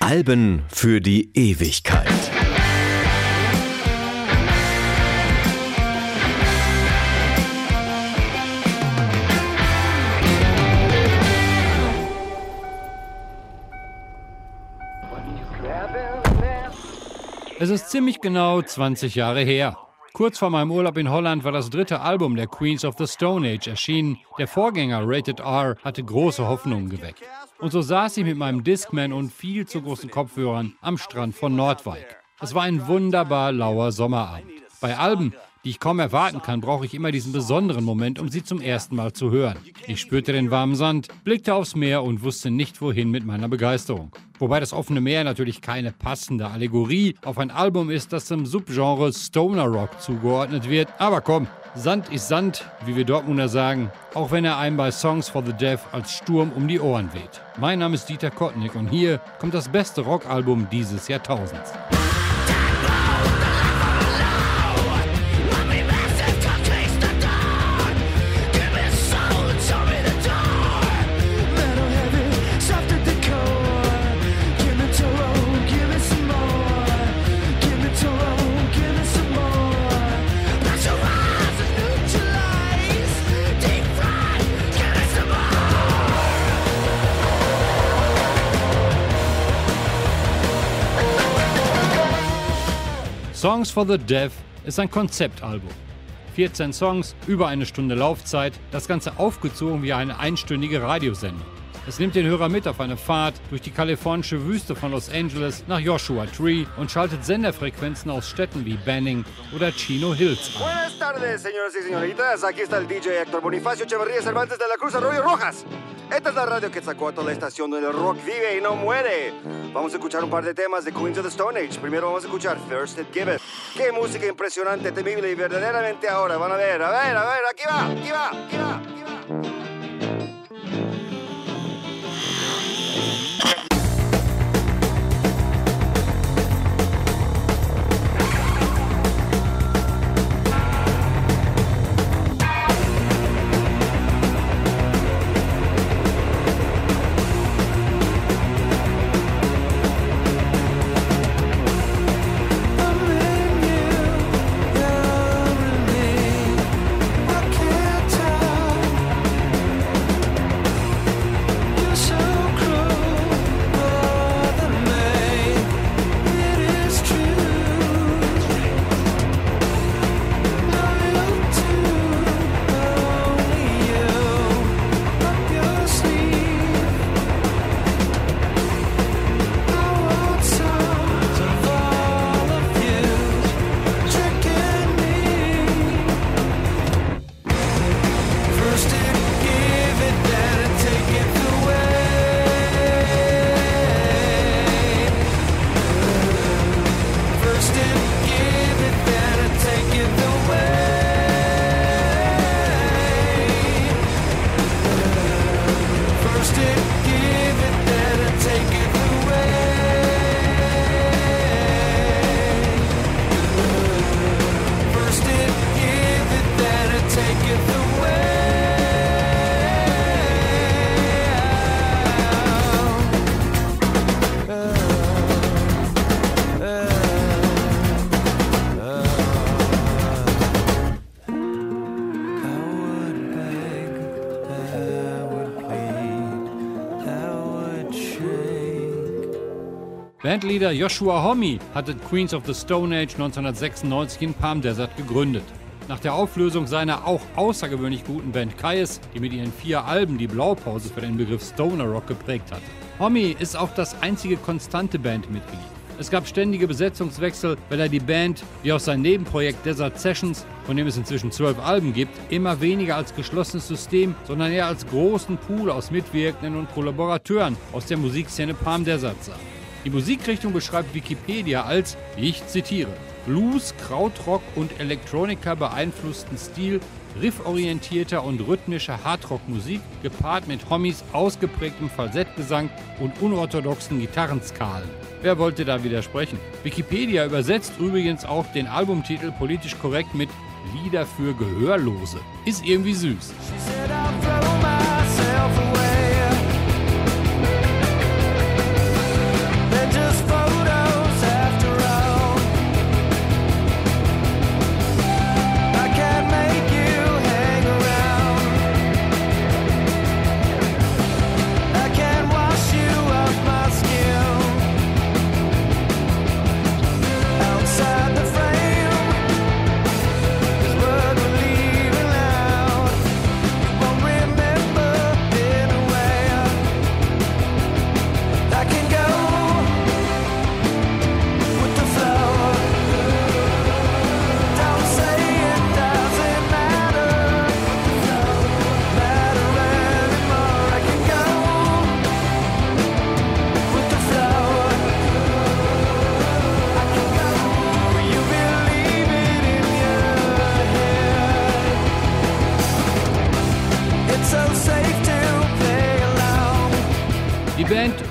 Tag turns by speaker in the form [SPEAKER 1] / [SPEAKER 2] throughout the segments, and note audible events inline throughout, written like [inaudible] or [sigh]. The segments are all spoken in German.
[SPEAKER 1] Alben für die Ewigkeit.
[SPEAKER 2] Es ist ziemlich genau 20 Jahre her. Kurz vor meinem Urlaub in Holland war das dritte Album der Queens of the Stone Age erschienen. Der Vorgänger Rated R hatte große Hoffnungen geweckt. Und so saß ich mit meinem Discman und viel zu großen Kopfhörern am Strand von Nordwijk. Es war ein wunderbar lauer Sommerabend. Bei Alben die ich kaum erwarten kann, brauche ich immer diesen besonderen Moment, um sie zum ersten Mal zu hören. Ich spürte den warmen Sand, blickte aufs Meer und wusste nicht, wohin mit meiner Begeisterung. Wobei das offene Meer natürlich keine passende Allegorie auf ein Album ist, das zum Subgenre Stoner Rock zugeordnet wird. Aber komm, Sand ist Sand, wie wir Dortmunder sagen, auch wenn er einem bei Songs for the Deaf als Sturm um die Ohren weht. Mein Name ist Dieter Kottnick und hier kommt das beste Rockalbum dieses Jahrtausends. Songs for the Deaf ist ein Konzeptalbum. 14 Songs, über eine Stunde Laufzeit, das Ganze aufgezogen wie eine einstündige Radiosendung. Es nimmt den Hörer mit auf eine Fahrt durch die kalifornische Wüste von Los Angeles nach Joshua Tree und schaltet Senderfrequenzen aus Städten wie Banning oder Chino Hills
[SPEAKER 3] an. Buenas tardes, señoras y señoritas. Aquí está el DJ Héctor Bonifacio Echeverría Cervantes de la Cruz Arroyo Rojas. Esta es la radio Quetzalcoatl, la estación donde el rock vive y no muere. Vamos a escuchar un par de temas de Queens of the Stone Age. Primero vamos a escuchar First It Give Qué música impresionante, temible y verdaderamente ahora. Van a ver, a ver, a ver, aquí va, aquí va, aquí va, aquí va.
[SPEAKER 2] Bandleader Joshua Homme hatte Queens of the Stone Age 1996 in Palm Desert gegründet. Nach der Auflösung seiner auch außergewöhnlich guten Band Kais, die mit ihren vier Alben die Blaupause für den Begriff Stoner Rock geprägt hatte. Homme ist auch das einzige konstante Bandmitglied. Es gab ständige Besetzungswechsel, weil er die Band, wie auch sein Nebenprojekt Desert Sessions, von dem es inzwischen zwölf Alben gibt, immer weniger als geschlossenes System, sondern eher als großen Pool aus Mitwirkenden und Kollaborateuren aus der Musikszene Palm Desert sah. Die Musikrichtung beschreibt Wikipedia als, ich zitiere, Blues, Krautrock und Elektronika beeinflussten Stil rifforientierter und rhythmischer Hardrock-Musik, gepaart mit Hommys ausgeprägtem Falsettgesang und unorthodoxen Gitarrenskalen. Wer wollte da widersprechen? Wikipedia übersetzt übrigens auch den Albumtitel politisch korrekt mit Lieder für Gehörlose. Ist irgendwie süß.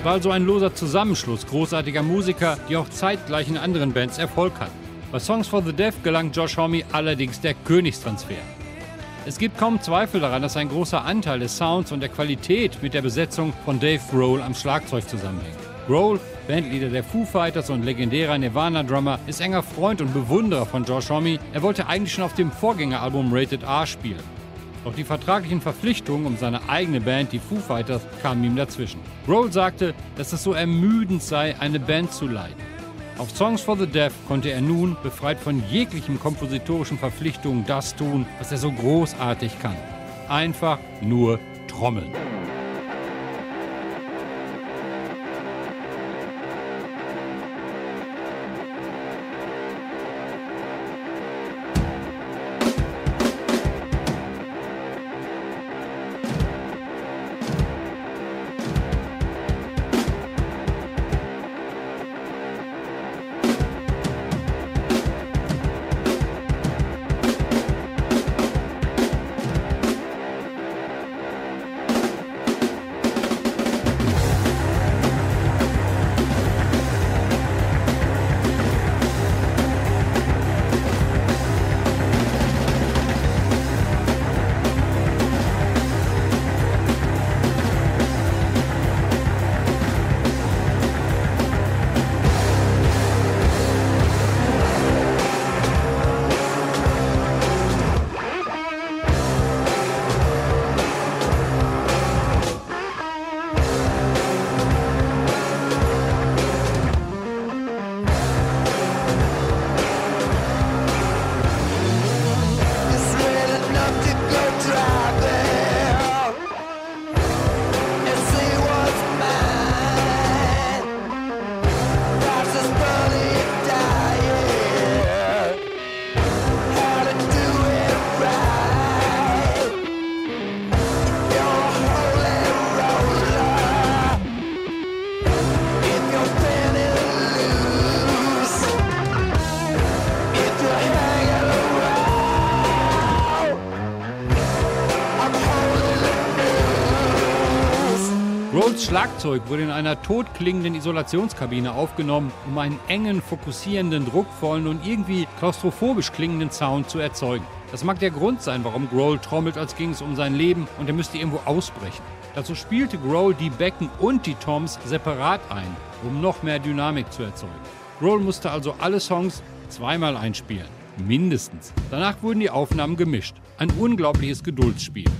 [SPEAKER 3] War also ein loser Zusammenschluss großartiger Musiker, die auch zeitgleich in anderen Bands Erfolg hatten. Bei Songs for the Deaf gelang Josh Homme allerdings der Königstransfer. Es gibt kaum Zweifel daran, dass ein großer Anteil des Sounds und der Qualität mit der Besetzung von Dave Grohl am Schlagzeug zusammenhängt. Grohl, Bandleader der Foo Fighters und legendärer Nirvana-Drummer, ist enger Freund und Bewunderer von Josh Homme. Er wollte eigentlich schon auf dem Vorgängeralbum Rated R spielen. Doch die vertraglichen Verpflichtungen um seine eigene Band, die Foo Fighters, kamen ihm dazwischen. Grohl sagte, dass es so ermüdend sei, eine Band zu leiten. Auf Songs for the Deaf konnte er nun, befreit von jeglichen kompositorischen Verpflichtungen, das tun, was er so großartig kann. Einfach nur trommeln. Schlagzeug wurde in einer totklingenden Isolationskabine aufgenommen, um einen engen, fokussierenden, druckvollen und irgendwie klaustrophobisch klingenden Sound zu erzeugen. Das mag der Grund sein, warum Grohl trommelt, als ging es um sein Leben und er müsste irgendwo ausbrechen. Dazu spielte Grohl die Becken und die Toms separat ein, um noch mehr Dynamik zu erzeugen. Grohl musste also alle Songs zweimal einspielen. Mindestens. Danach wurden die Aufnahmen gemischt. Ein unglaubliches Geduldsspiel.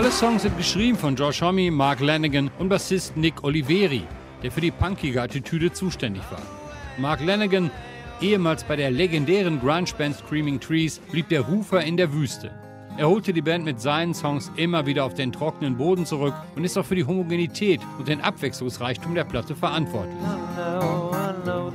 [SPEAKER 3] Alle Songs sind geschrieben von Josh Homme, Mark Lanigan und Bassist Nick Oliveri, der für die punkige Attitüde zuständig war. Mark Lanigan, ehemals bei der legendären Grunge-Band Screaming Trees, blieb der Rufer in der Wüste. Er holte die Band mit seinen Songs immer wieder auf den trockenen Boden zurück und ist auch für die Homogenität und den Abwechslungsreichtum der Platte verantwortlich. I know, I know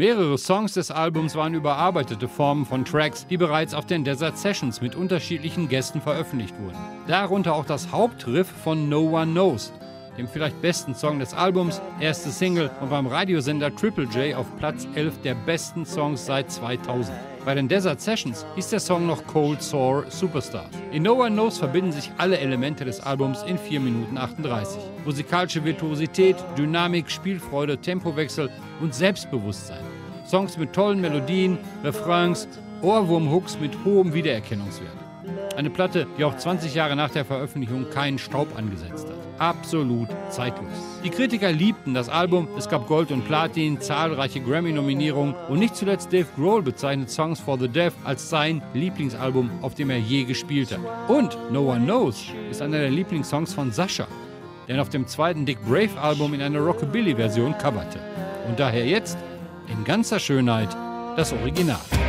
[SPEAKER 2] Mehrere Songs des Albums waren überarbeitete Formen von Tracks, die bereits auf den Desert Sessions mit unterschiedlichen Gästen veröffentlicht wurden. Darunter auch das Hauptriff von No One Knows, dem vielleicht besten Song des Albums, erste Single und beim Radiosender Triple J auf Platz 11 der besten Songs seit 2000. Bei den Desert Sessions hieß der Song noch Cold Sore Superstar. In No One Knows verbinden sich alle Elemente des Albums in 4 Minuten 38. Musikalische Virtuosität, Dynamik, Spielfreude, Tempowechsel und Selbstbewusstsein. Songs mit tollen Melodien, Refrains, Ohrwurm-Hooks mit hohem Wiedererkennungswert. Eine Platte, die auch 20 Jahre nach der Veröffentlichung keinen Staub angesetzt hat absolut zeitlos. Die Kritiker liebten das Album, es gab Gold und Platin, zahlreiche Grammy-Nominierungen und nicht zuletzt Dave Grohl bezeichnet Songs for the Deaf als sein Lieblingsalbum, auf dem er je gespielt hat. Und No One Knows ist einer der Lieblingssongs von Sascha, der ihn auf dem zweiten Dick Brave Album in einer Rockabilly-Version coverte. Und daher jetzt in ganzer Schönheit das Original.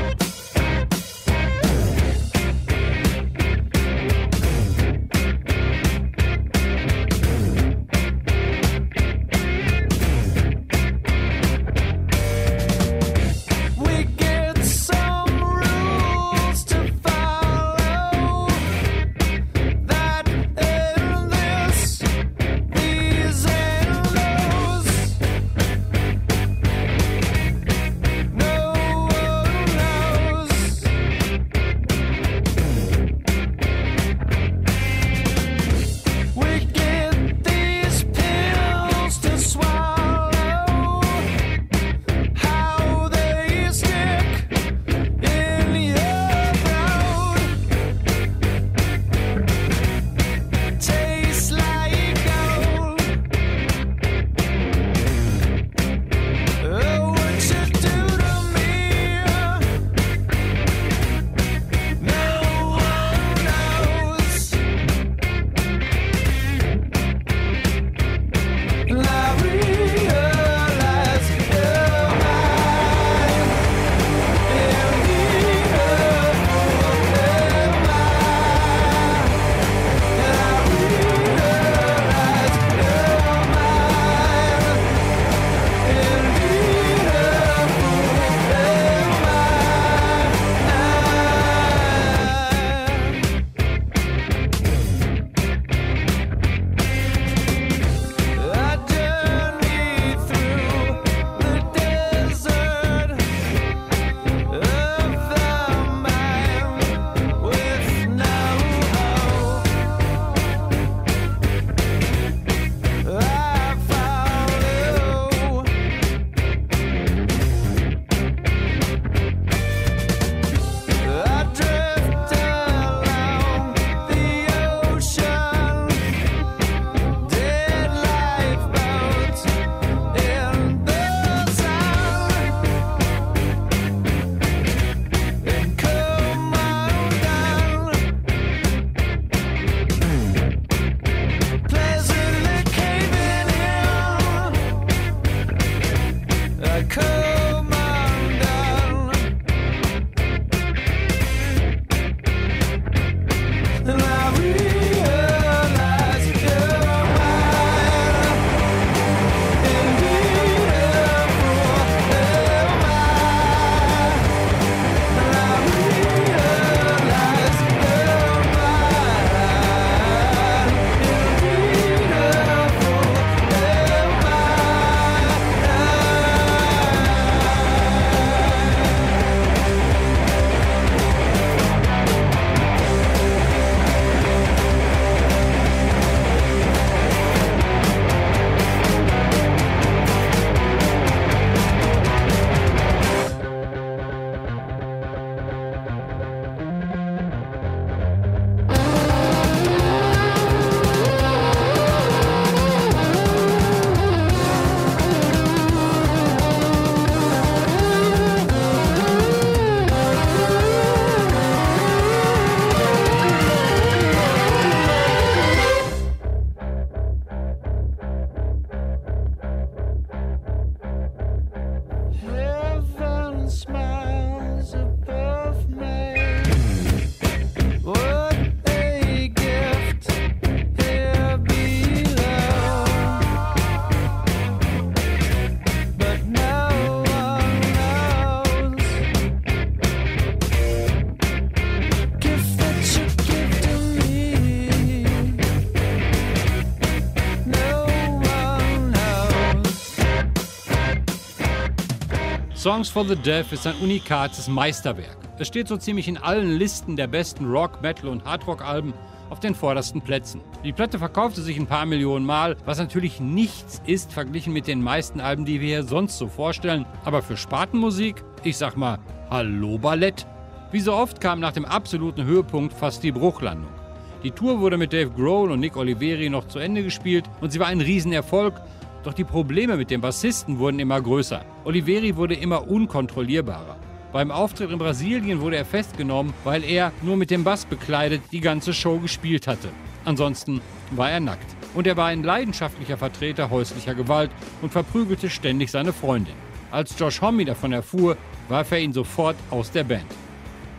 [SPEAKER 2] Songs for the Deaf ist ein unikates Meisterwerk. Es steht so ziemlich in allen Listen der besten Rock, Metal und Hardrock-Alben auf den vordersten Plätzen. Die Platte verkaufte sich ein paar Millionen Mal, was natürlich nichts ist verglichen mit den meisten Alben, die wir hier sonst so vorstellen. Aber für Spatenmusik, ich sag mal, hallo Ballett. Wie so oft kam nach dem absoluten Höhepunkt fast die Bruchlandung. Die Tour wurde mit Dave Grohl und Nick Oliveri noch zu Ende gespielt und sie war ein Riesenerfolg, doch die Probleme mit dem Bassisten wurden immer größer. Oliveri wurde immer unkontrollierbarer. Beim Auftritt in Brasilien wurde er festgenommen, weil er nur mit dem Bass bekleidet die ganze Show gespielt hatte. Ansonsten war er nackt. Und er war ein leidenschaftlicher Vertreter häuslicher Gewalt und verprügelte ständig seine Freundin. Als Josh Homme davon erfuhr, warf er ihn sofort aus der Band.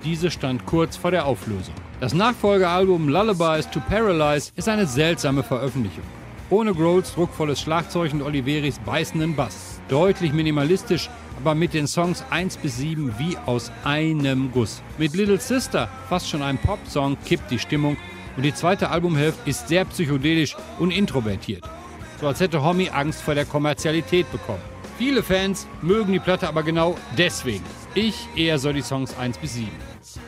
[SPEAKER 2] Diese stand kurz vor der Auflösung. Das Nachfolgealbum Lullabies to Paralyze ist eine seltsame Veröffentlichung. Ohne Grohls druckvolles Schlagzeug und Oliveris beißenden Bass. Deutlich minimalistisch, aber mit den Songs 1 bis 7 wie aus einem Guss. Mit Little Sister, fast schon ein Pop-Song, kippt die Stimmung und die zweite Albumhälfte ist sehr psychedelisch und introvertiert. So als hätte Homie Angst vor der Kommerzialität bekommen. Viele Fans mögen die Platte aber genau deswegen. Ich eher so die Songs 1 bis 7.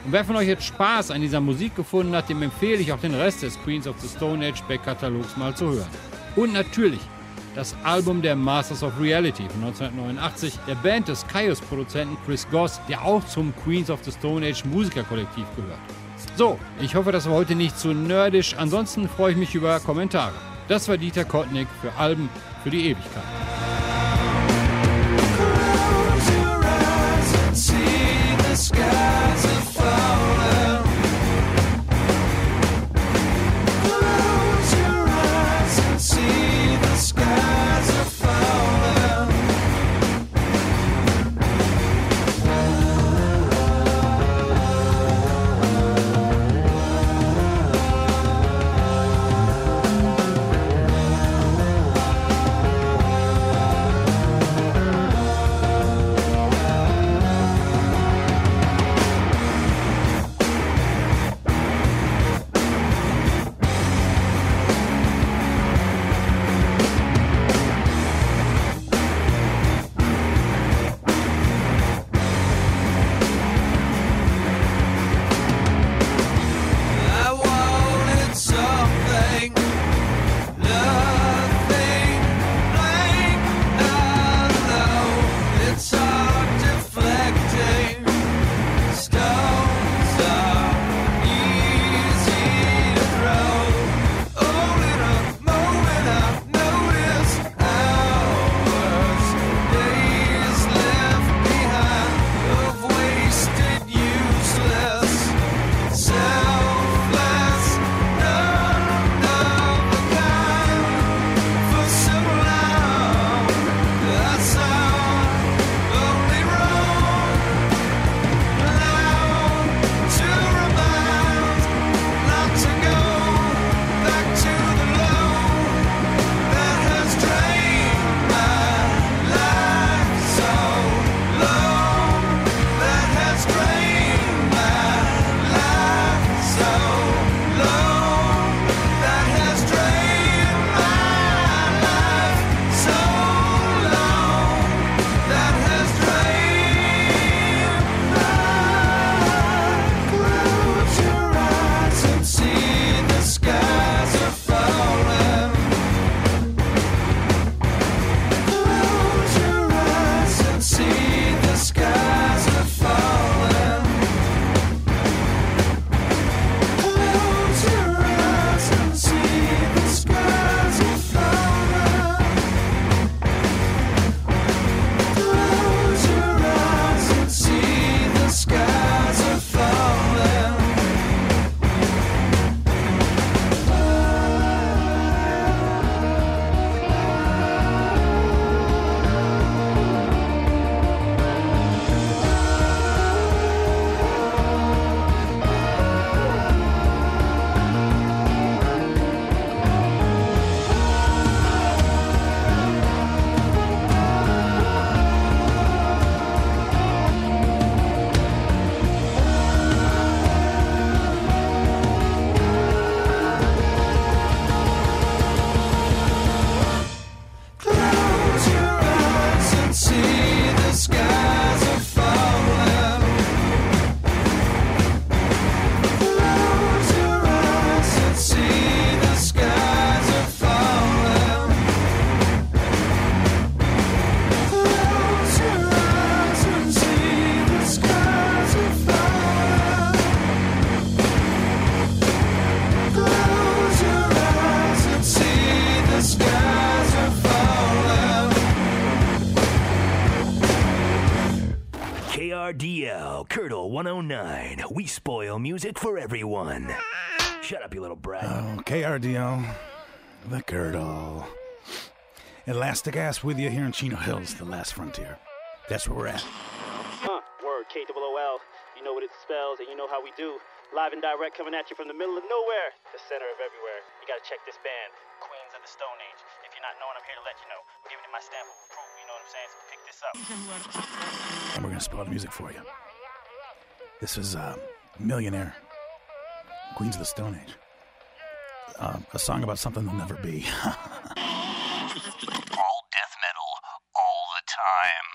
[SPEAKER 2] Und wer von euch jetzt Spaß an dieser Musik gefunden hat, dem empfehle ich auch den Rest des Queens of the Stone Age Back-Katalogs mal zu hören. Und natürlich das Album der Masters of Reality von 1989, der Band des Kaios-Produzenten Chris Goss, der auch zum Queens of the Stone Age Musikerkollektiv gehört. So, ich hoffe, das war heute nicht zu nerdisch. Ansonsten freue ich mich über Kommentare. Das war Dieter Kottnick für Alben für die Ewigkeit.
[SPEAKER 4] 109. We spoil music for everyone. Shut up, you little brat.
[SPEAKER 5] Oh, KRDL, the girdle. Elastic ass with you here in Chino Hills, the last frontier. That's where we're at.
[SPEAKER 6] Huh, word, KOOL. You know what it spells and you know how we do. Live and direct coming at you from the middle of nowhere, the center of everywhere. You gotta check this band, Queens of the Stone Age. If you're not knowing, I'm here to let you know. I'm giving you my stamp of approval, you know what I'm saying? So pick this up.
[SPEAKER 5] And we're gonna spoil the music for you. This is uh, Millionaire, Queens of the Stone Age. Uh, a song about something that'll never be. [laughs] all death metal, all the time.